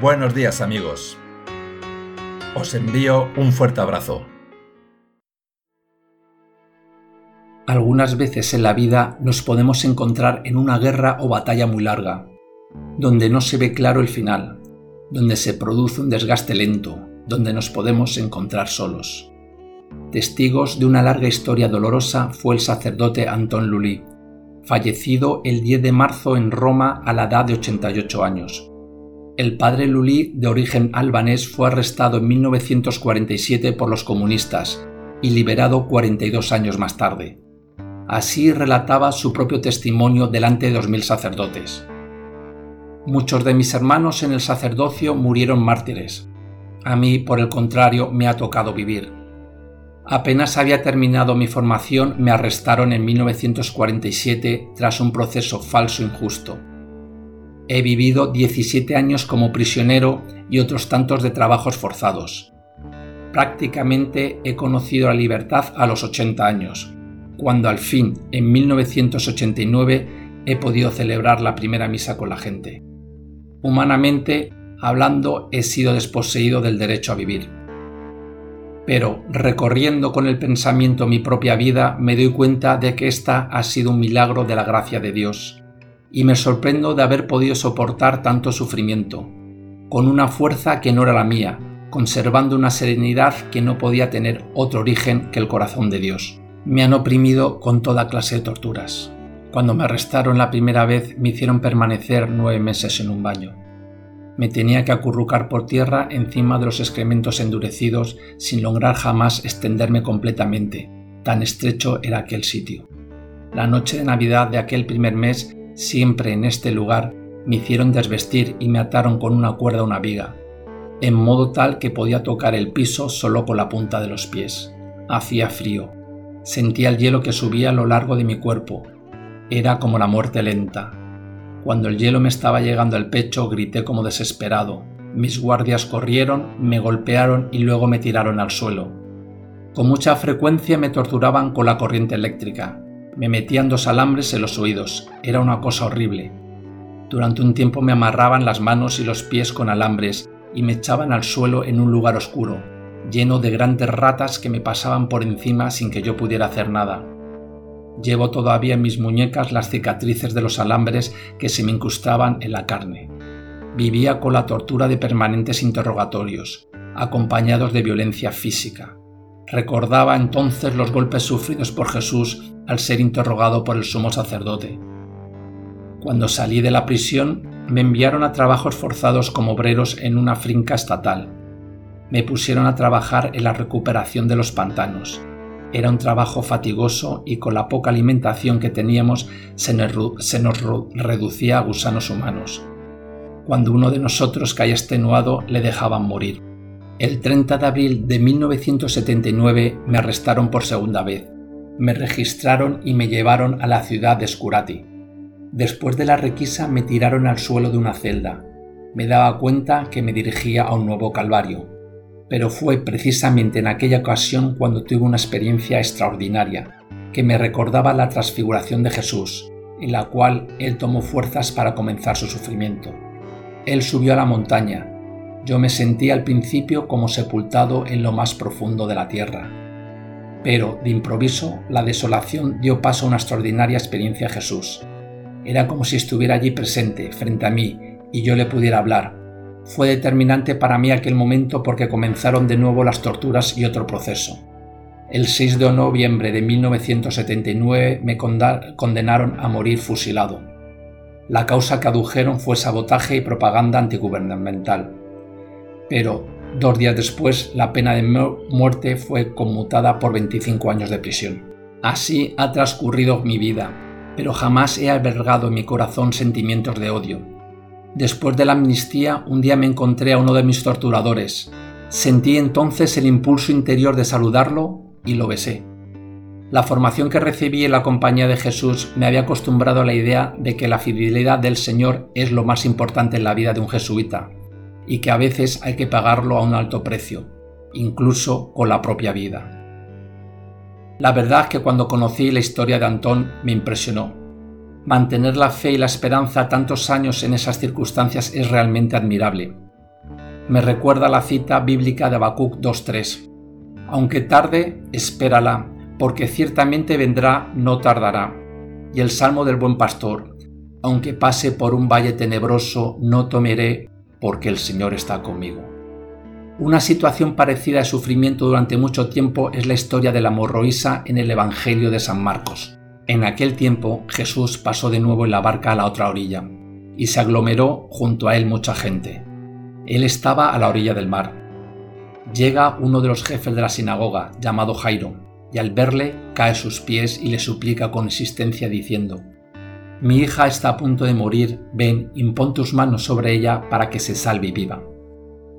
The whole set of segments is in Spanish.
Buenos días amigos. Os envío un fuerte abrazo. Algunas veces en la vida nos podemos encontrar en una guerra o batalla muy larga, donde no se ve claro el final, donde se produce un desgaste lento, donde nos podemos encontrar solos. Testigos de una larga historia dolorosa fue el sacerdote Anton Lully, fallecido el 10 de marzo en Roma a la edad de 88 años. El padre Lully, de origen albanés, fue arrestado en 1947 por los comunistas y liberado 42 años más tarde. Así relataba su propio testimonio delante de 2.000 sacerdotes. Muchos de mis hermanos en el sacerdocio murieron mártires. A mí, por el contrario, me ha tocado vivir. Apenas había terminado mi formación, me arrestaron en 1947 tras un proceso falso e injusto. He vivido 17 años como prisionero y otros tantos de trabajos forzados. Prácticamente he conocido la libertad a los 80 años, cuando al fin, en 1989, he podido celebrar la primera misa con la gente. Humanamente hablando, he sido desposeído del derecho a vivir. Pero recorriendo con el pensamiento mi propia vida, me doy cuenta de que esta ha sido un milagro de la gracia de Dios y me sorprendo de haber podido soportar tanto sufrimiento, con una fuerza que no era la mía, conservando una serenidad que no podía tener otro origen que el corazón de Dios. Me han oprimido con toda clase de torturas. Cuando me arrestaron la primera vez me hicieron permanecer nueve meses en un baño. Me tenía que acurrucar por tierra encima de los excrementos endurecidos sin lograr jamás extenderme completamente, tan estrecho era aquel sitio. La noche de Navidad de aquel primer mes siempre en este lugar, me hicieron desvestir y me ataron con una cuerda a una viga, en modo tal que podía tocar el piso solo con la punta de los pies. Hacía frío. Sentía el hielo que subía a lo largo de mi cuerpo. Era como la muerte lenta. Cuando el hielo me estaba llegando al pecho, grité como desesperado. Mis guardias corrieron, me golpearon y luego me tiraron al suelo. Con mucha frecuencia me torturaban con la corriente eléctrica. Me metían dos alambres en los oídos. Era una cosa horrible. Durante un tiempo me amarraban las manos y los pies con alambres y me echaban al suelo en un lugar oscuro, lleno de grandes ratas que me pasaban por encima sin que yo pudiera hacer nada. Llevo todavía en mis muñecas las cicatrices de los alambres que se me incrustaban en la carne. Vivía con la tortura de permanentes interrogatorios, acompañados de violencia física. Recordaba entonces los golpes sufridos por Jesús al ser interrogado por el sumo sacerdote. Cuando salí de la prisión, me enviaron a trabajos forzados como obreros en una finca estatal. Me pusieron a trabajar en la recuperación de los pantanos. Era un trabajo fatigoso y con la poca alimentación que teníamos se nos, reducía a gusanos humanos. Cuando uno de nosotros caía extenuado le dejaban morir. El 30 de abril de 1979 me arrestaron por segunda vez me registraron y me llevaron a la ciudad de Scurati. Después de la requisa me tiraron al suelo de una celda. Me daba cuenta que me dirigía a un nuevo calvario. Pero fue precisamente en aquella ocasión cuando tuve una experiencia extraordinaria, que me recordaba la transfiguración de Jesús, en la cual Él tomó fuerzas para comenzar su sufrimiento. Él subió a la montaña. Yo me sentí al principio como sepultado en lo más profundo de la tierra pero, de improviso, la desolación dio paso a una extraordinaria experiencia a Jesús. Era como si estuviera allí presente, frente a mí, y yo le pudiera hablar. Fue determinante para mí aquel momento porque comenzaron de nuevo las torturas y otro proceso. El 6 de noviembre de 1979 me condenaron a morir fusilado. La causa que adujeron fue sabotaje y propaganda antigubernamental. Pero Dos días después, la pena de muerte fue conmutada por 25 años de prisión. Así ha transcurrido mi vida, pero jamás he albergado en mi corazón sentimientos de odio. Después de la amnistía, un día me encontré a uno de mis torturadores. Sentí entonces el impulso interior de saludarlo y lo besé. La formación que recibí en la compañía de Jesús me había acostumbrado a la idea de que la fidelidad del Señor es lo más importante en la vida de un jesuita, y que a veces hay que pagarlo a un alto precio, incluso con la propia vida. La verdad es que cuando conocí la historia de Antón me impresionó. Mantener la fe y la esperanza tantos años en esas circunstancias es realmente admirable. me recuerda la cita bíblica de Habacuc 2.3. Aunque tarde, espérala, porque ciertamente vendrá, no tardará. Y el salmo del buen pastor, aunque pase por un valle tenebroso, no temeré, porque el Señor está conmigo. Una situación parecida de sufrimiento durante mucho tiempo es la historia de la morroísa en el Evangelio de San Marcos. En aquel tiempo Jesús pasó de nuevo en la barca a la otra orilla, y se aglomeró junto a él mucha gente. Él estaba a la orilla del mar. Llega uno de los jefes de la sinagoga, llamado Jairo, y al verle cae a sus pies y le suplica con insistencia diciendo, Mi hija está a punto de morir, ven, impón tus manos sobre ella para que se salve y viva.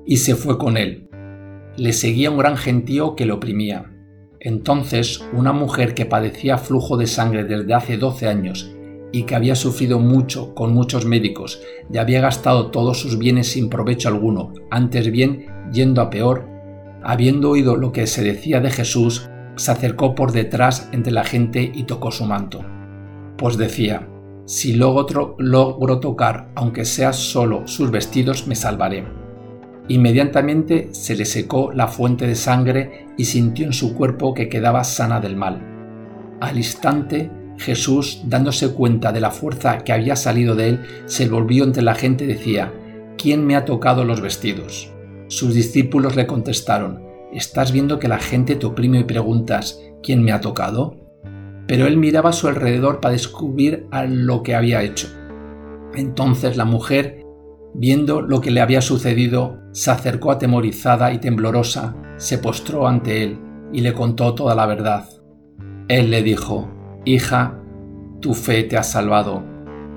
Y se fue con él. Le seguía un gran gentío que le oprimía. Entonces una mujer que padecía flujo de sangre desde hace doce años y que había sufrido mucho con muchos médicos y había gastado todos sus bienes sin provecho alguno, antes bien yendo a peor, habiendo oído lo que se decía de Jesús, se acercó por detrás entre la gente y tocó su manto. Pues decía, si logro, logro tocar, aunque sea solo sus vestidos, me salvaré. Inmediatamente se le secó la fuente de sangre y sintió en su cuerpo que quedaba sana del mal. Al instante Jesús, dándose cuenta de la fuerza que había salido de él, se volvió entre la gente y decía, ¿quién me ha tocado los vestidos? Sus discípulos le contestaron, ¿estás viendo que la gente te oprime y preguntas, ¿quién me ha tocado? Pero él miraba a su alrededor para descubrir a lo que había hecho. Entonces la mujer, viendo lo que le había sucedido, se acercó atemorizada y temblorosa, se postró ante él y le contó toda la verdad. Él le dijo, Hija, tu fe te ha salvado,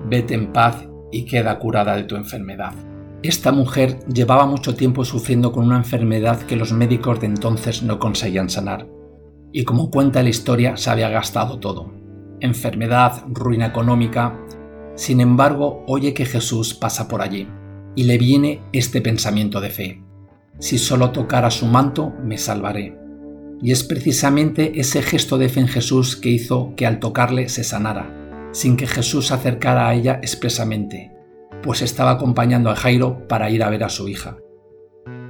vete en paz y queda curada de tu enfermedad. Esta mujer llevaba mucho tiempo sufriendo con una enfermedad que los médicos de entonces no conseguían sanar. Y como cuenta la historia, se había gastado todo. Enfermedad, ruina económica. Sin embargo, oye que Jesús pasa por allí y le viene este pensamiento de fe. Si solo tocara su manto, me salvaré. Y es precisamente ese gesto de fe en Jesús que hizo que al tocarle se sanara, sin que Jesús se acercara a ella expresamente, pues estaba acompañando a Jairo para ir a ver a su hija.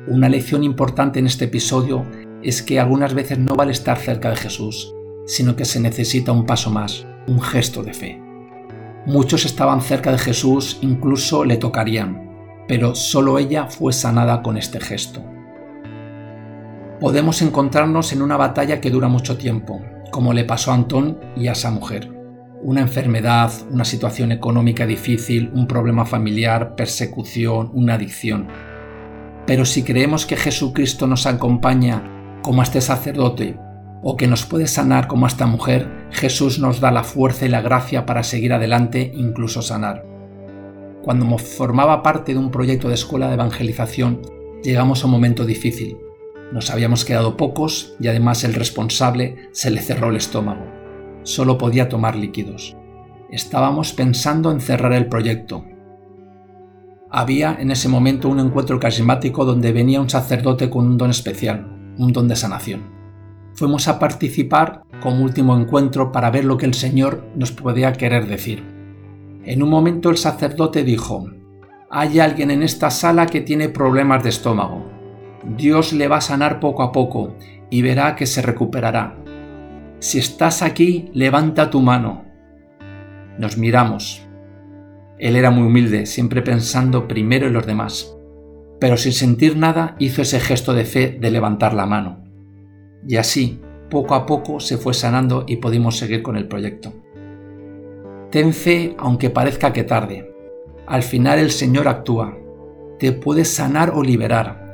Una lección importante en este episodio es que algunas veces no vale estar cerca de Jesús, sino que se necesita un paso más, un gesto de fe. Muchos estaban cerca de Jesús, incluso le tocarían, pero solo ella fue sanada con este gesto podemos encontrarnos en una batalla que dura mucho tiempo, como le pasó a Antón y a esa mujer. Una enfermedad, una situación económica difícil, un problema familiar, persecución, una adicción. Pero si creemos que Jesucristo nos acompaña como este sacerdote o que nos puede sanar como esta mujer, Jesús nos da la fuerza y la gracia para seguir adelante, incluso sanar. Cuando formaba parte de un proyecto de escuela de evangelización, llegamos a un momento difícil, nos habíamos quedado pocos y además el responsable se le cerró el estómago. Solo podía tomar líquidos. Estábamos pensando en cerrar el proyecto. Había en ese momento un encuentro carismático donde venía un sacerdote con un don especial, un don de sanación. Fuimos a participar como último encuentro para ver lo que el Señor nos podía querer decir. En un momento el sacerdote dijo, hay alguien en esta sala que tiene problemas de estómago. Dios le va a sanar poco a poco y verá que se recuperará. Si estás aquí, levanta tu mano. Nos miramos. Él era muy humilde, siempre pensando primero en los demás, pero sin sentir nada hizo ese gesto de fe de levantar la mano. Y así, poco a poco, se fue sanando y pudimos seguir con el proyecto. Ten fe aunque parezca que tarde. Al final el Señor actúa. Te puede sanar o liberar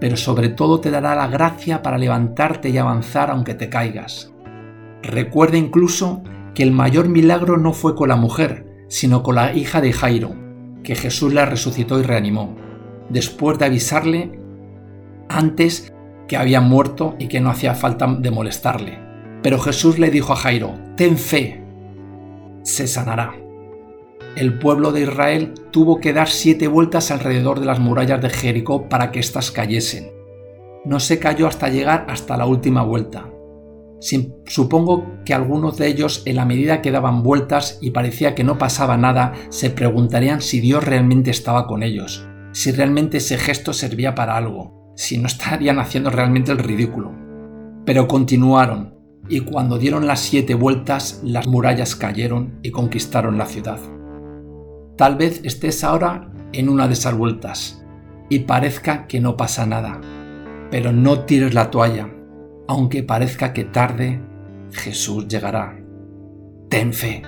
pero sobre todo te dará la gracia para levantarte y avanzar aunque te caigas. Recuerda incluso que el mayor milagro no fue con la mujer, sino con la hija de Jairo, que Jesús la resucitó y reanimó, después de avisarle antes que había muerto y que no hacía falta de molestarle. Pero Jesús le dijo a Jairo, ten fe, se sanará el pueblo de Israel tuvo que dar siete vueltas alrededor de las murallas de Jericó para que éstas cayesen. No se cayó hasta llegar hasta la última vuelta. supongo que algunos de ellos, en la medida que daban vueltas y parecía que no pasaba nada, se preguntarían si Dios realmente estaba con ellos, si realmente ese gesto servía para algo, si no estarían haciendo realmente el ridículo. Pero continuaron, y cuando dieron las siete vueltas, las murallas cayeron y conquistaron la ciudad. Tal vez estés ahora en una de esas vueltas y parezca que no pasa nada, pero no tires la toalla, aunque parezca que tarde, Jesús llegará. Ten fe.